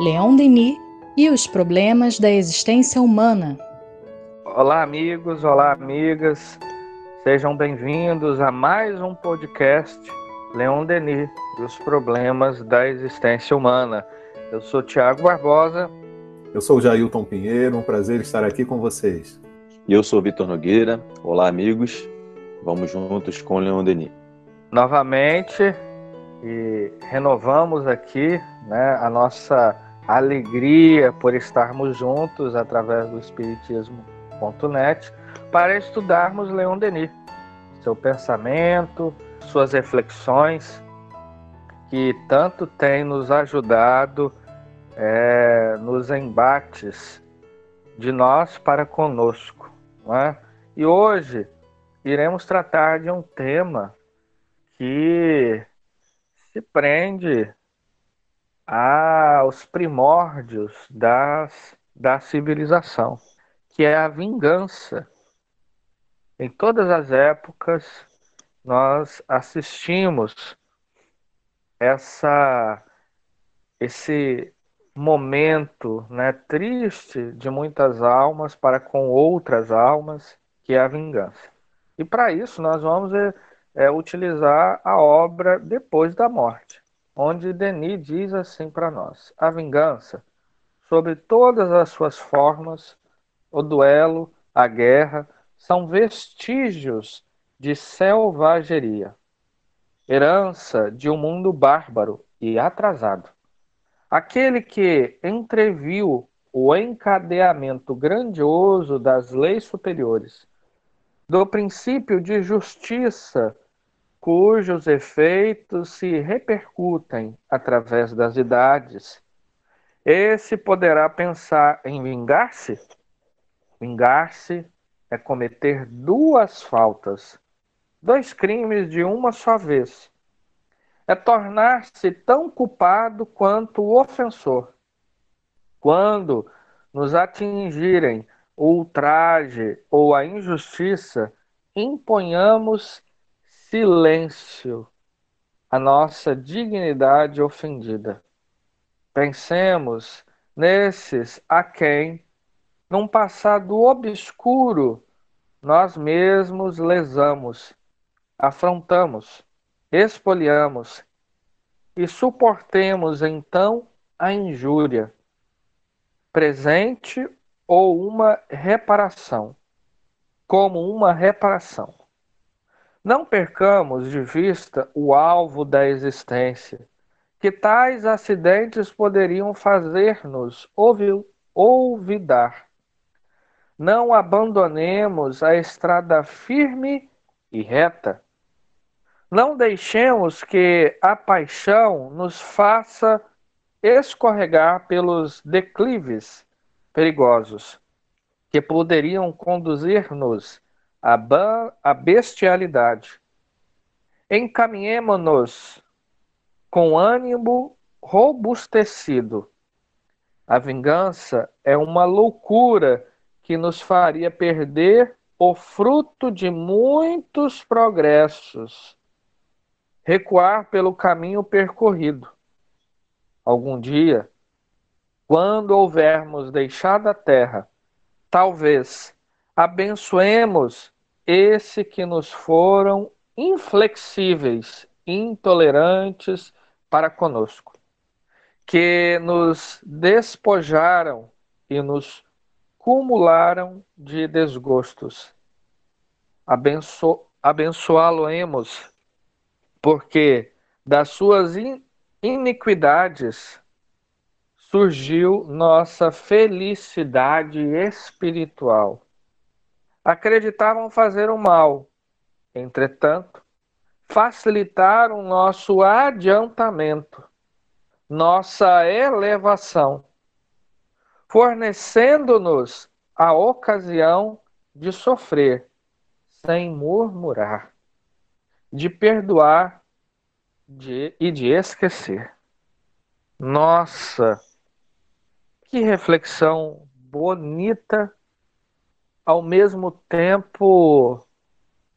Leon Denis e os problemas da existência humana. Olá, amigos, olá, amigas. Sejam bem-vindos a mais um podcast Leon Denis e os problemas da existência humana. Eu sou Tiago Barbosa. Eu sou Jailton Pinheiro, um prazer estar aqui com vocês. E eu sou Vitor Nogueira. Olá, amigos. Vamos juntos com Leon Denis. Novamente, e renovamos aqui né, a nossa alegria por estarmos juntos através do Espiritismo.net para estudarmos Leon Denis, seu pensamento, suas reflexões, que tanto tem nos ajudado é, nos embates de nós para conosco. Né? E hoje iremos tratar de um tema que se prende aos primórdios das, da civilização, que é a vingança. Em todas as épocas, nós assistimos essa, esse momento né, triste de muitas almas para com outras almas, que é a vingança. E para isso nós vamos é, utilizar a obra Depois da Morte onde Denis diz assim para nós: a vingança, sobre todas as suas formas, o duelo, a guerra, são vestígios de selvageria, herança de um mundo bárbaro e atrasado. Aquele que entreviu o encadeamento grandioso das leis superiores, do princípio de justiça cujos efeitos se repercutem através das idades, esse poderá pensar em vingar-se? Vingar-se é cometer duas faltas, dois crimes de uma só vez. É tornar-se tão culpado quanto o ofensor. Quando nos atingirem o ultraje ou a injustiça, imponhamos silêncio a nossa dignidade ofendida. Pensemos nesses a quem, num passado obscuro, nós mesmos lesamos, afrontamos, espoliamos e suportemos então a injúria, presente ou uma reparação, como uma reparação. Não percamos de vista o alvo da existência, que tais acidentes poderiam fazer-nos olvidar. Não abandonemos a estrada firme e reta. Não deixemos que a paixão nos faça escorregar pelos declives perigosos que poderiam conduzir-nos a, a bestialidade. Encaminhemo-nos com ânimo robustecido. A vingança é uma loucura que nos faria perder o fruto de muitos progressos, recuar pelo caminho percorrido. Algum dia, quando houvermos deixado a terra, talvez abençoemos esse que nos foram inflexíveis, intolerantes para conosco, que nos despojaram e nos cumularam de desgostos. Abenço Abençoá-lo-emos, porque das suas iniquidades surgiu nossa felicidade espiritual acreditavam fazer o mal. Entretanto, facilitaram nosso adiantamento, nossa elevação, fornecendo-nos a ocasião de sofrer sem murmurar, de perdoar de, e de esquecer. Nossa, que reflexão bonita ao mesmo tempo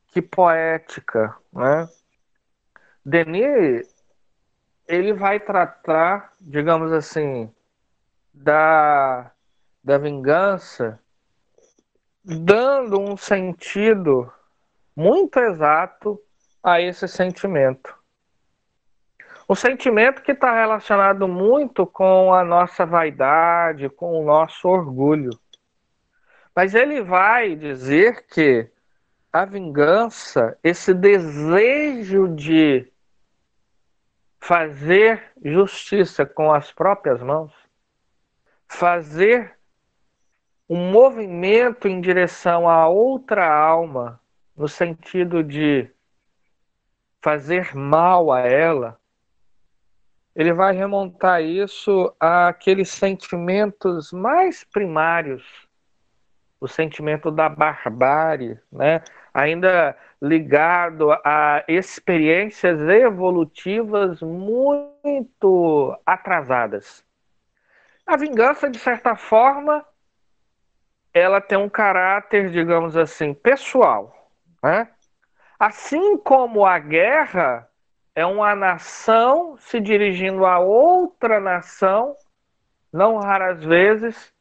que poética, né? Denis ele vai tratar, digamos assim, da, da vingança, dando um sentido muito exato a esse sentimento. Um sentimento que está relacionado muito com a nossa vaidade, com o nosso orgulho. Mas ele vai dizer que a vingança, esse desejo de fazer justiça com as próprias mãos, fazer um movimento em direção a outra alma, no sentido de fazer mal a ela, ele vai remontar isso àqueles sentimentos mais primários, o sentimento da barbárie, né? ainda ligado a experiências evolutivas muito atrasadas. A vingança, de certa forma, ela tem um caráter, digamos assim, pessoal. Né? Assim como a guerra é uma nação se dirigindo a outra nação, não raras vezes,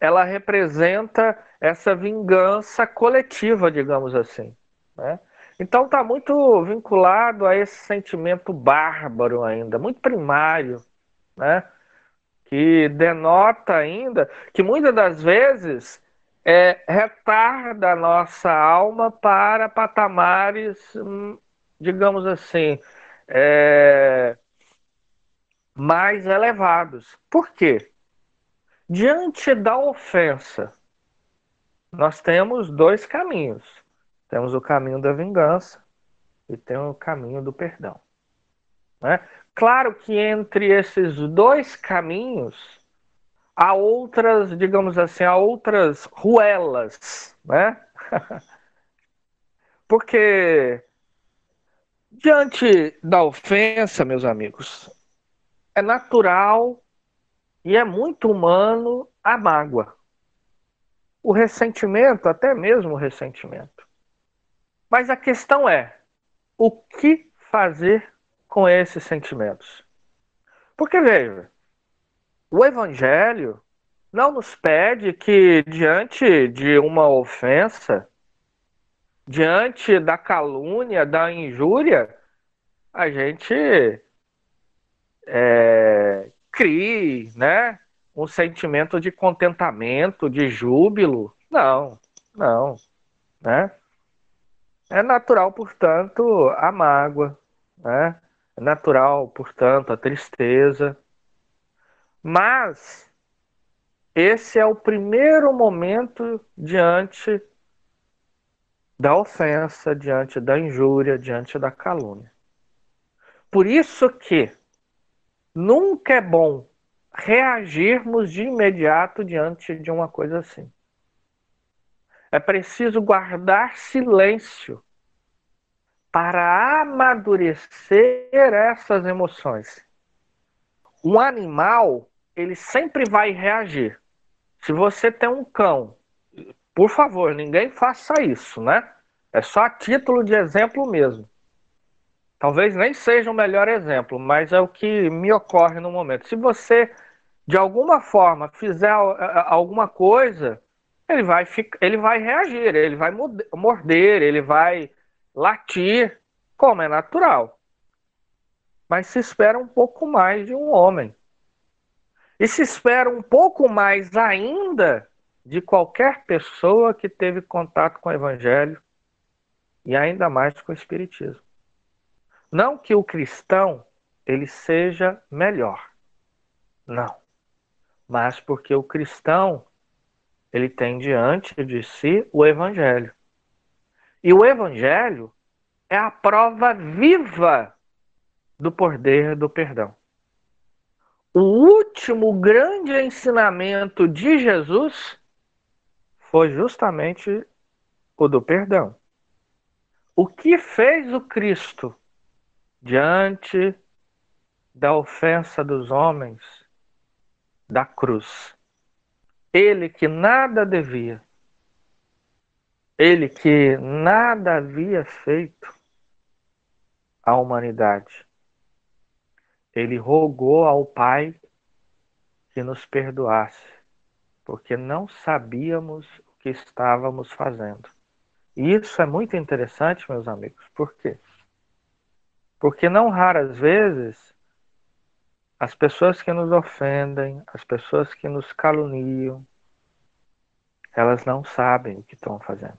ela representa essa vingança coletiva, digamos assim. Né? Então está muito vinculado a esse sentimento bárbaro ainda, muito primário, né? que denota ainda que muitas das vezes é, retarda a nossa alma para patamares, hum, digamos assim, é, mais elevados. Por quê? Diante da ofensa, nós temos dois caminhos. Temos o caminho da vingança e tem o caminho do perdão. Né? Claro que entre esses dois caminhos há outras, digamos assim, há outras ruelas, né? Porque diante da ofensa, meus amigos, é natural e é muito humano a mágoa. O ressentimento, até mesmo o ressentimento. Mas a questão é: o que fazer com esses sentimentos? Porque, veja, o Evangelho não nos pede que, diante de uma ofensa, diante da calúnia, da injúria, a gente é, crie, né? Um sentimento de contentamento, de júbilo. Não, não, né? É natural, portanto, a mágoa, né? É natural, portanto, a tristeza. Mas esse é o primeiro momento diante da ofensa, diante da injúria, diante da calúnia. Por isso que Nunca é bom reagirmos de imediato diante de uma coisa assim. É preciso guardar silêncio para amadurecer essas emoções. Um animal, ele sempre vai reagir. Se você tem um cão, por favor, ninguém faça isso, né? É só a título de exemplo mesmo. Talvez nem seja o melhor exemplo, mas é o que me ocorre no momento. Se você, de alguma forma, fizer alguma coisa, ele vai, ficar, ele vai reagir, ele vai morder, ele vai latir, como é natural. Mas se espera um pouco mais de um homem. E se espera um pouco mais ainda de qualquer pessoa que teve contato com o Evangelho e ainda mais com o Espiritismo. Não que o cristão ele seja melhor. Não. Mas porque o cristão ele tem diante de si o evangelho. E o evangelho é a prova viva do poder do perdão. O último grande ensinamento de Jesus foi justamente o do perdão. O que fez o Cristo diante da ofensa dos homens da cruz. Ele que nada devia, ele que nada havia feito à humanidade, ele rogou ao Pai que nos perdoasse, porque não sabíamos o que estávamos fazendo. E isso é muito interessante, meus amigos. Por quê? Porque não raras vezes as pessoas que nos ofendem, as pessoas que nos caluniam, elas não sabem o que estão fazendo.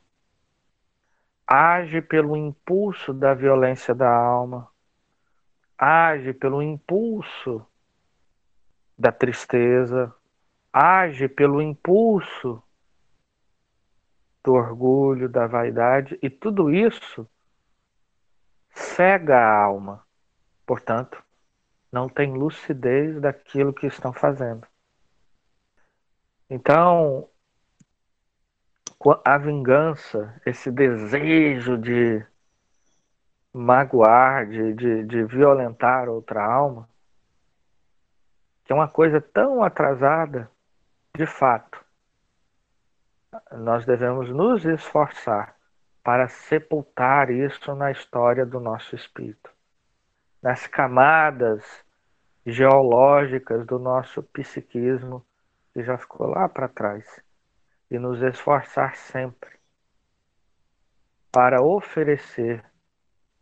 Age pelo impulso da violência da alma, age pelo impulso da tristeza, age pelo impulso do orgulho, da vaidade, e tudo isso cega a alma. Portanto, não tem lucidez daquilo que estão fazendo. Então, a vingança, esse desejo de magoar, de, de, de violentar outra alma, que é uma coisa tão atrasada, de fato, nós devemos nos esforçar para sepultar isso na história do nosso espírito, nas camadas geológicas do nosso psiquismo que já ficou lá para trás, e nos esforçar sempre para oferecer,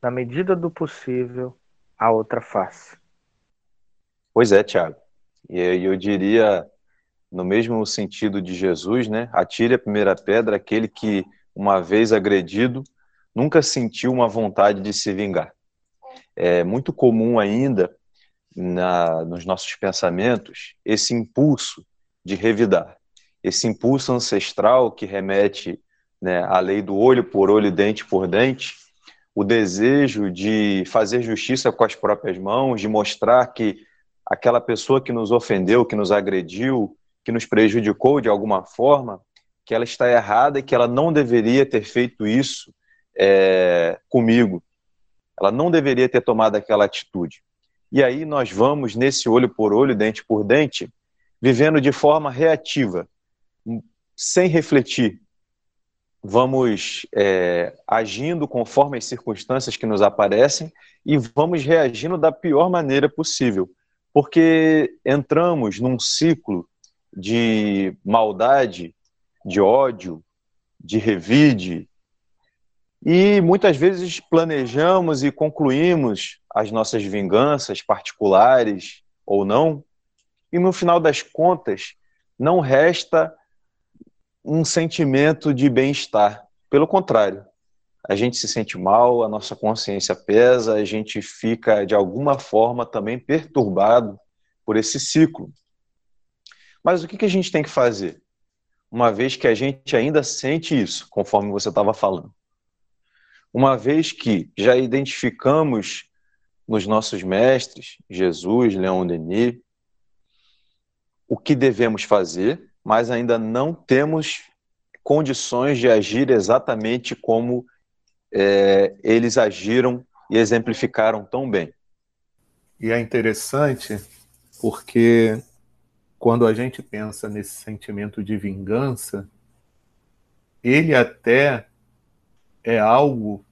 na medida do possível, a outra face. Pois é, Tiago. E eu diria no mesmo sentido de Jesus, né? Atire a primeira pedra aquele que, uma vez agredido, nunca sentiu uma vontade de se vingar. É muito comum ainda na, nos nossos pensamentos esse impulso de revidar, esse impulso ancestral que remete né, à lei do olho por olho, dente por dente, o desejo de fazer justiça com as próprias mãos, de mostrar que aquela pessoa que nos ofendeu, que nos agrediu, que nos prejudicou de alguma forma, que ela está errada e que ela não deveria ter feito isso é, comigo. Ela não deveria ter tomado aquela atitude. E aí nós vamos, nesse olho por olho, dente por dente, vivendo de forma reativa, sem refletir. Vamos é, agindo conforme as circunstâncias que nos aparecem e vamos reagindo da pior maneira possível, porque entramos num ciclo de maldade, de ódio, de revide. E muitas vezes planejamos e concluímos as nossas vinganças particulares ou não, e no final das contas não resta um sentimento de bem-estar. Pelo contrário, a gente se sente mal, a nossa consciência pesa, a gente fica de alguma forma também perturbado por esse ciclo. Mas o que, a gente tem que fazer? Uma vez que a gente ainda sente isso, conforme você estava falando. Uma vez que já identificamos nos nossos mestres, Jesus, Leon Denis, o que devemos fazer, mas ainda não temos condições de agir exatamente como é, eles agiram e exemplificaram tão bem. E é interessante porque quando a gente pensa nesse sentimento de vingança, ele até é algo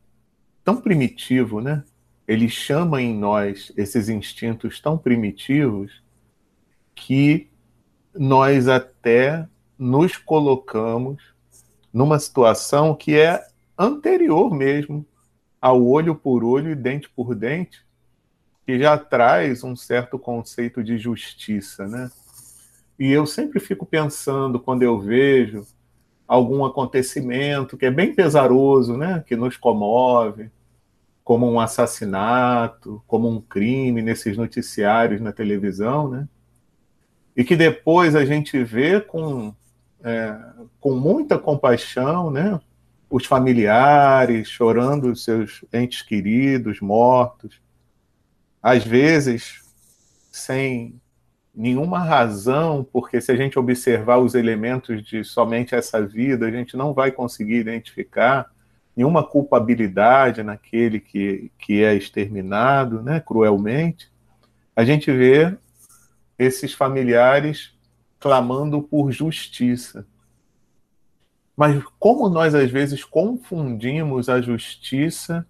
tão primitivo, né? Ele chama em nós esses instintos tão primitivos que nós até nos colocamos numa situação que é anterior mesmo ao olho por olho e dente por dente, que já traz um certo conceito de justiça, né? E eu sempre fico pensando, quando eu vejo algum acontecimento que é bem pesaroso, né, que nos comove, como um assassinato, como um crime nesses noticiários na televisão, né, e que depois a gente vê com, é, com muita compaixão, né, os familiares chorando os seus entes queridos mortos, às vezes sem nenhuma razão, porque se a gente observar os elementos de somente essa vida, a gente não vai conseguir identificar nenhuma culpabilidade naquele que, que é exterminado né, cruelmente. A gente vê esses familiares clamando por justiça. Mas como nós às vezes confundimos a justiça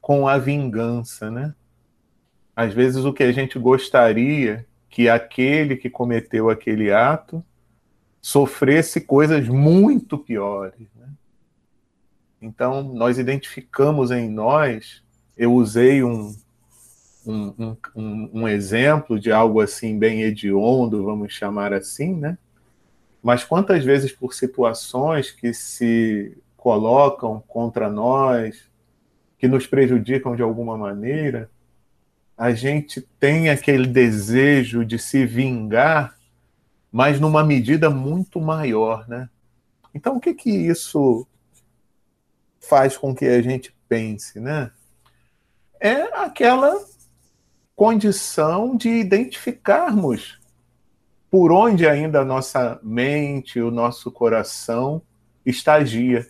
com a vingança, né? Às vezes o que a gente gostaria que aquele que cometeu aquele ato sofresse coisas muito piores. Né? Então, nós identificamos em nós, eu usei um, um, um, um, exemplo de algo assim bem hediondo, vamos chamar assim, né? Mas quantas vezes por situações que se colocam contra nós, que nos prejudicam de alguma maneira, a gente tem aquele desejo de se vingar, mas numa medida muito maior, né? Então, o que que isso faz com que a gente pense, né? É aquela condição de identificarmos por onde ainda a nossa mente, o nosso coração estagia.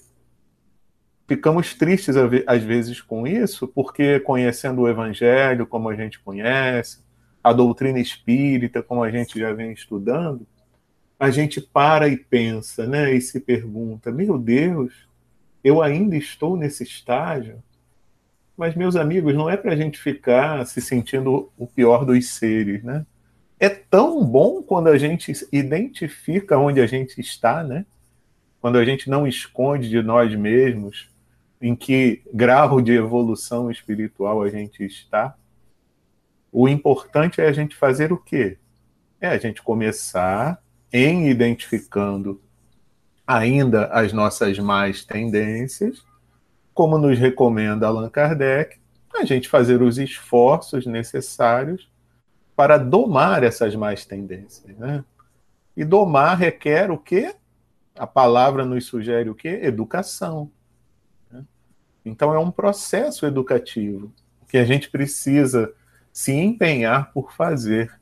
Ficamos tristes às vezes com isso, porque conhecendo o Evangelho como a gente conhece, a doutrina espírita como a gente já vem estudando, a gente para e pensa, né? E se pergunta: meu Deus, eu ainda estou nesse estágio? Mas, meus amigos, não é para a gente ficar se sentindo o pior dos seres, né? É tão bom quando a gente identifica onde a gente está, né? Quando a gente não esconde de nós mesmos em que grau de evolução espiritual a gente está. O importante é a gente fazer o quê? É a gente começar em identificando ainda as nossas más tendências como nos recomenda Allan Kardec, a gente fazer os esforços necessários para domar essas más tendências. Né? E domar requer o quê? A palavra nos sugere o quê? Educação. Então é um processo educativo que a gente precisa se empenhar por fazer.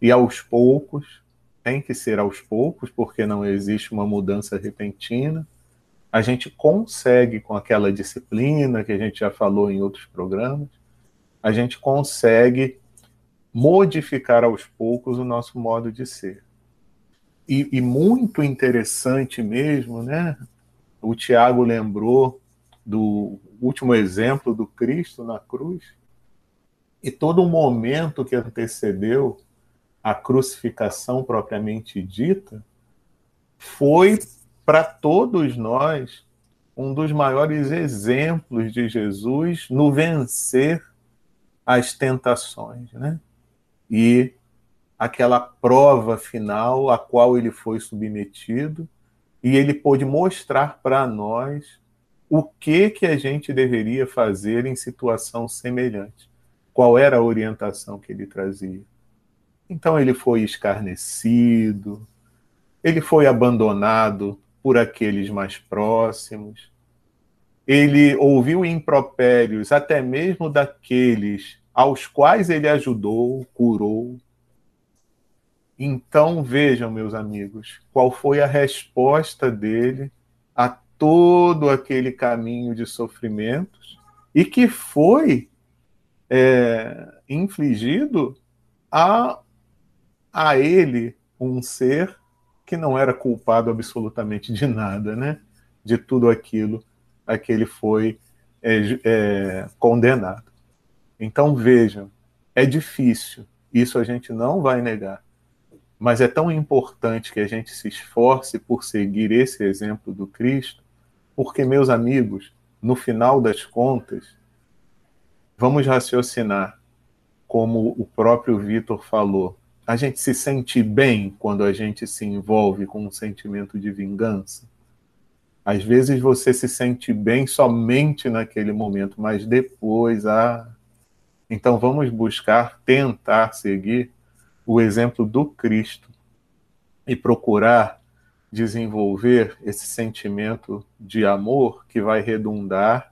E aos poucos, tem que ser aos poucos, porque não existe uma mudança repentina a gente consegue, com aquela disciplina que a gente já falou em outros programas, a gente consegue modificar aos poucos o nosso modo de ser. E, e muito interessante mesmo, né? O Tiago lembrou do último exemplo do Cristo na cruz, e todo o momento que antecedeu a crucificação propriamente dita foi para todos nós, um dos maiores exemplos de Jesus no vencer as tentações, né? E aquela prova final a qual ele foi submetido, e ele pôde mostrar para nós o que que a gente deveria fazer em situação semelhante. Qual era a orientação que ele trazia? Então ele foi escarnecido, ele foi abandonado por aqueles mais próximos. Ele ouviu impropérios até mesmo daqueles aos quais ele ajudou, curou. Então vejam, meus amigos, qual foi a resposta dele todo aquele caminho de sofrimentos e que foi é, infligido a, a ele, um ser que não era culpado absolutamente de nada, né? De tudo aquilo a que ele foi é, é, condenado. Então vejam, é difícil, isso a gente não vai negar, mas é tão importante que a gente se esforce por seguir esse exemplo do Cristo, porque, meus amigos, no final das contas, vamos raciocinar, como o próprio Vitor falou, a gente se sente bem quando a gente se envolve com um sentimento de vingança. Às vezes você se sente bem somente naquele momento, mas depois, ah. Então vamos buscar, tentar seguir o exemplo do Cristo e procurar desenvolver esse sentimento de amor que vai redundar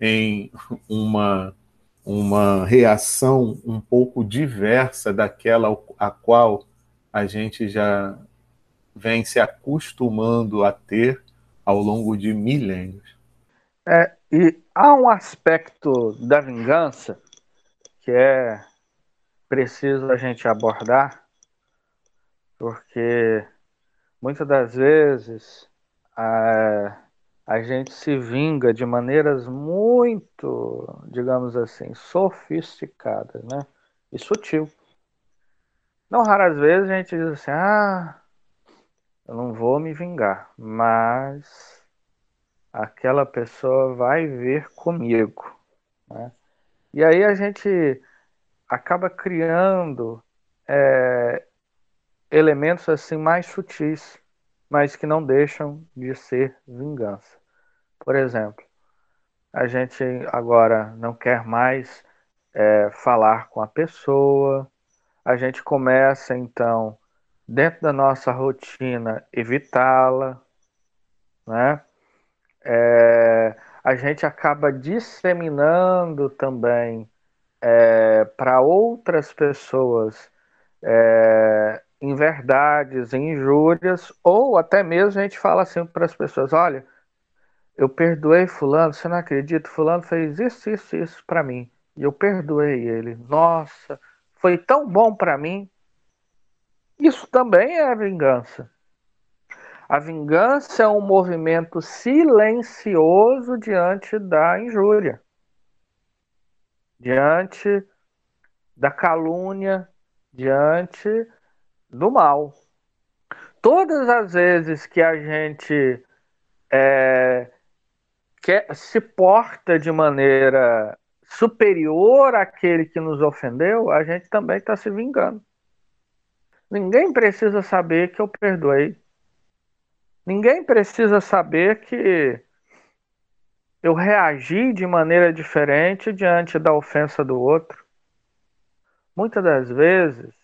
em uma uma reação um pouco diversa daquela a qual a gente já vem se acostumando a ter ao longo de milênios. É, e há um aspecto da vingança que é preciso a gente abordar, porque muitas das vezes a, a gente se vinga de maneiras muito, digamos assim, sofisticadas, né? E sutil. Não raras vezes a gente diz assim: ah, eu não vou me vingar, mas aquela pessoa vai ver comigo. Né? E aí a gente acaba criando é, elementos assim mais sutis, mas que não deixam de ser vingança. Por exemplo, a gente agora não quer mais é, falar com a pessoa, a gente começa então, dentro da nossa rotina, evitá-la, né? É, a gente acaba disseminando também é, para outras pessoas é, em verdades, em injúrias, ou até mesmo a gente fala assim para as pessoas: olha, eu perdoei Fulano, você não acredita? Fulano fez isso, isso, isso para mim. E eu perdoei ele. Nossa, foi tão bom para mim. Isso também é vingança. A vingança é um movimento silencioso diante da injúria, diante da calúnia, diante do mal. Todas as vezes que a gente é, quer, se porta de maneira superior àquele que nos ofendeu, a gente também está se vingando. Ninguém precisa saber que eu perdoei. Ninguém precisa saber que eu reagi de maneira diferente diante da ofensa do outro. Muitas das vezes,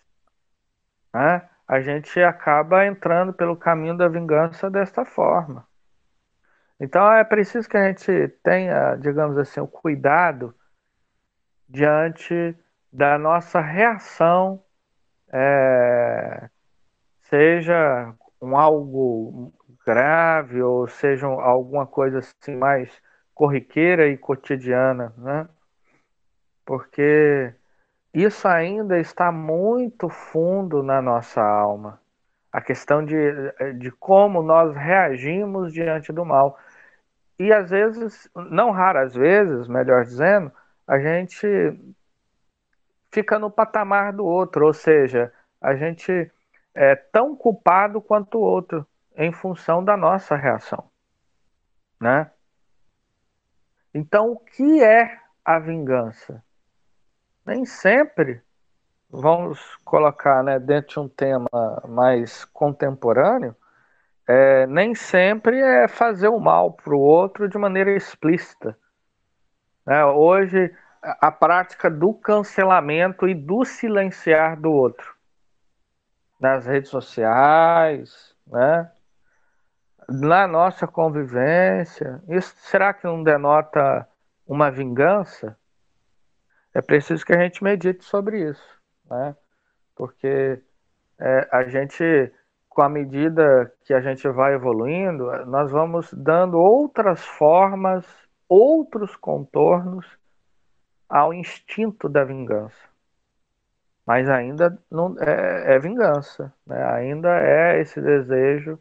né, a gente acaba entrando pelo caminho da vingança desta forma. Então é preciso que a gente tenha, digamos assim, o cuidado diante da nossa reação, é, seja um algo grave ou seja alguma coisa assim mais corriqueira e cotidiana, né? Porque isso ainda está muito fundo na nossa alma. A questão de, de como nós reagimos diante do mal. E às vezes, não raras vezes, melhor dizendo, a gente fica no patamar do outro, ou seja, a gente é tão culpado quanto o outro em função da nossa reação, né? Então, o que é a vingança? Nem sempre vamos colocar, né, dentro de um tema mais contemporâneo, é, nem sempre é fazer o mal para o outro de maneira explícita. Né? Hoje, a prática do cancelamento e do silenciar do outro nas redes sociais, né? na nossa convivência, isso será que não denota uma vingança? É preciso que a gente medite sobre isso, né? Porque é, a gente, com a medida que a gente vai evoluindo, nós vamos dando outras formas, outros contornos ao instinto da vingança. Mas ainda não é, é vingança, né? ainda é esse desejo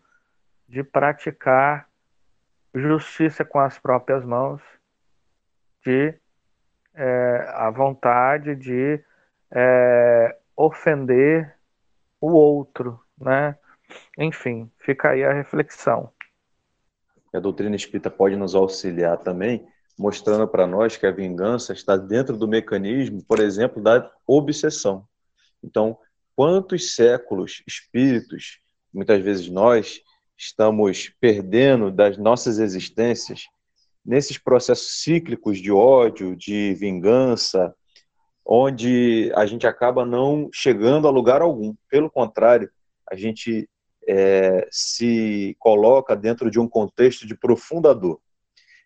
de praticar justiça com as próprias mãos, de é, a vontade de é, ofender o outro, né? Enfim, fica aí a reflexão. A doutrina espírita pode nos auxiliar também, mostrando para nós que a vingança está dentro do mecanismo, por exemplo, da obsessão. Então, quantos séculos espíritos, muitas vezes nós, estamos perdendo das nossas existências nesses processos cíclicos de ódio, de vingança, onde a gente acaba não chegando a lugar algum. Pelo contrário, a gente é, se coloca dentro de um contexto de profunda dor.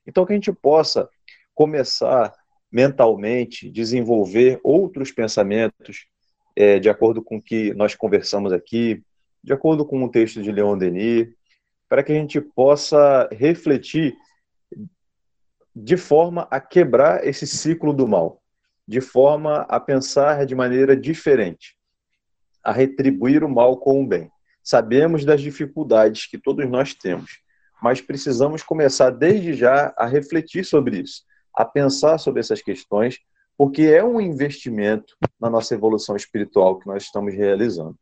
Então, que a gente possa começar mentalmente, desenvolver outros pensamentos, é, de acordo com o que nós conversamos aqui, de acordo com o texto de Leon Denis, para que a gente possa refletir de forma a quebrar esse ciclo do mal, de forma a pensar de maneira diferente, a retribuir o mal com o bem. Sabemos das dificuldades que todos nós temos, mas precisamos começar desde já a refletir sobre isso, a pensar sobre essas questões, porque é um investimento na nossa evolução espiritual que nós estamos realizando.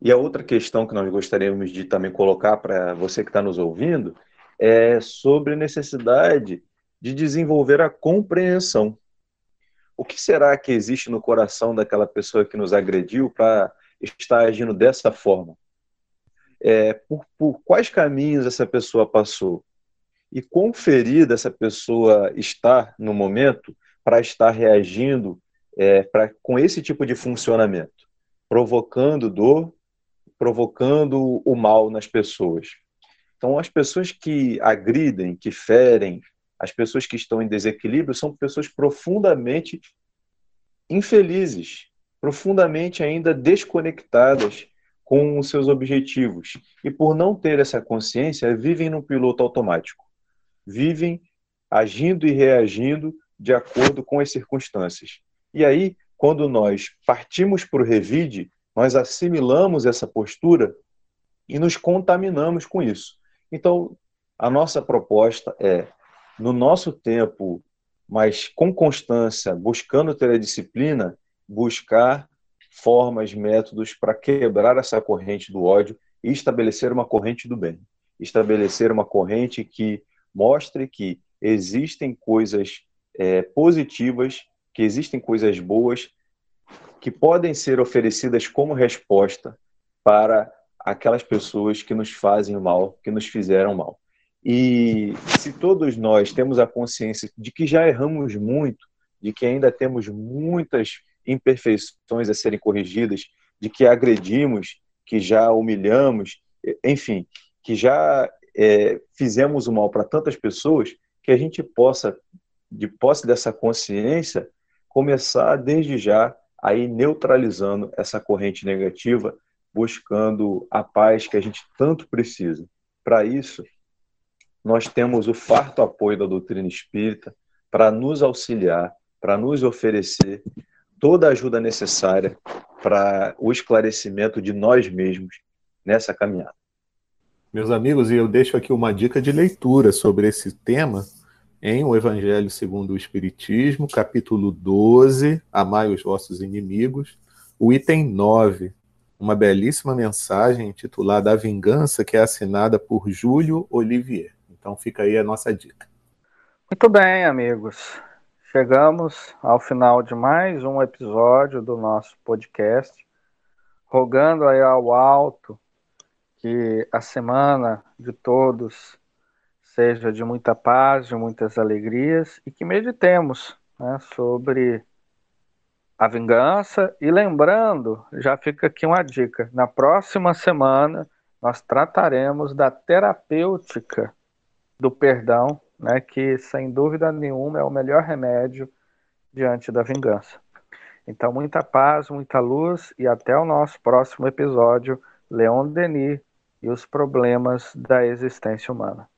E a outra questão que nós gostaríamos de também colocar para você que está nos ouvindo é sobre a necessidade de desenvolver a compreensão. O que será que existe no coração daquela pessoa que nos agrediu para estar agindo dessa forma? É, por, por quais caminhos essa pessoa passou? E quão ferida essa pessoa está no momento para estar reagindo é, pra, com esse tipo de funcionamento, provocando dor, provocando o mal nas pessoas. Então, as pessoas que agridem, que ferem, as pessoas que estão em desequilíbrio são pessoas profundamente infelizes, profundamente ainda desconectadas com os seus objetivos. E por não ter essa consciência, vivem no piloto automático. Vivem agindo e reagindo de acordo com as circunstâncias. E aí, quando nós partimos para o revide, nós assimilamos essa postura e nos contaminamos com isso. Então, a nossa proposta é, no nosso tempo, mas com constância, buscando ter a disciplina, buscar formas, métodos para quebrar essa corrente do ódio e estabelecer uma corrente do bem. Estabelecer uma corrente que mostre que existem coisas é, positivas, que existem coisas boas que podem ser oferecidas como resposta para aquelas pessoas que nos fazem mal, que nos fizeram mal. E se todos nós temos a consciência de que já erramos muito, de que ainda temos muitas imperfeições a serem corrigidas, de que agredimos, que já humilhamos, enfim, que já é, fizemos o mal para tantas pessoas, que a gente possa, de posse dessa consciência, começar desde já a ir neutralizando essa corrente negativa, buscando a paz que a gente tanto precisa. Para isso, nós temos o farto apoio da doutrina espírita para nos auxiliar, para nos oferecer toda a ajuda necessária para o esclarecimento de nós mesmos nessa caminhada. Meus amigos, e eu deixo aqui uma dica de leitura sobre esse tema em O Evangelho segundo o Espiritismo, capítulo 12, Amai os vossos inimigos, o item 9, uma belíssima mensagem intitulada A Vingança, que é assinada por Júlio Olivier. Então fica aí a nossa dica. Muito bem, amigos. Chegamos ao final de mais um episódio do nosso podcast, rogando aí ao alto que a semana de todos seja de muita paz, de muitas alegrias e que meditemos né, sobre a vingança. E lembrando, já fica aqui uma dica: na próxima semana nós trataremos da terapêutica do perdão né, que sem dúvida nenhuma é o melhor remédio diante da vingança. Então, muita paz, muita luz e até o nosso próximo episódio, Leon Denis e os problemas da existência humana.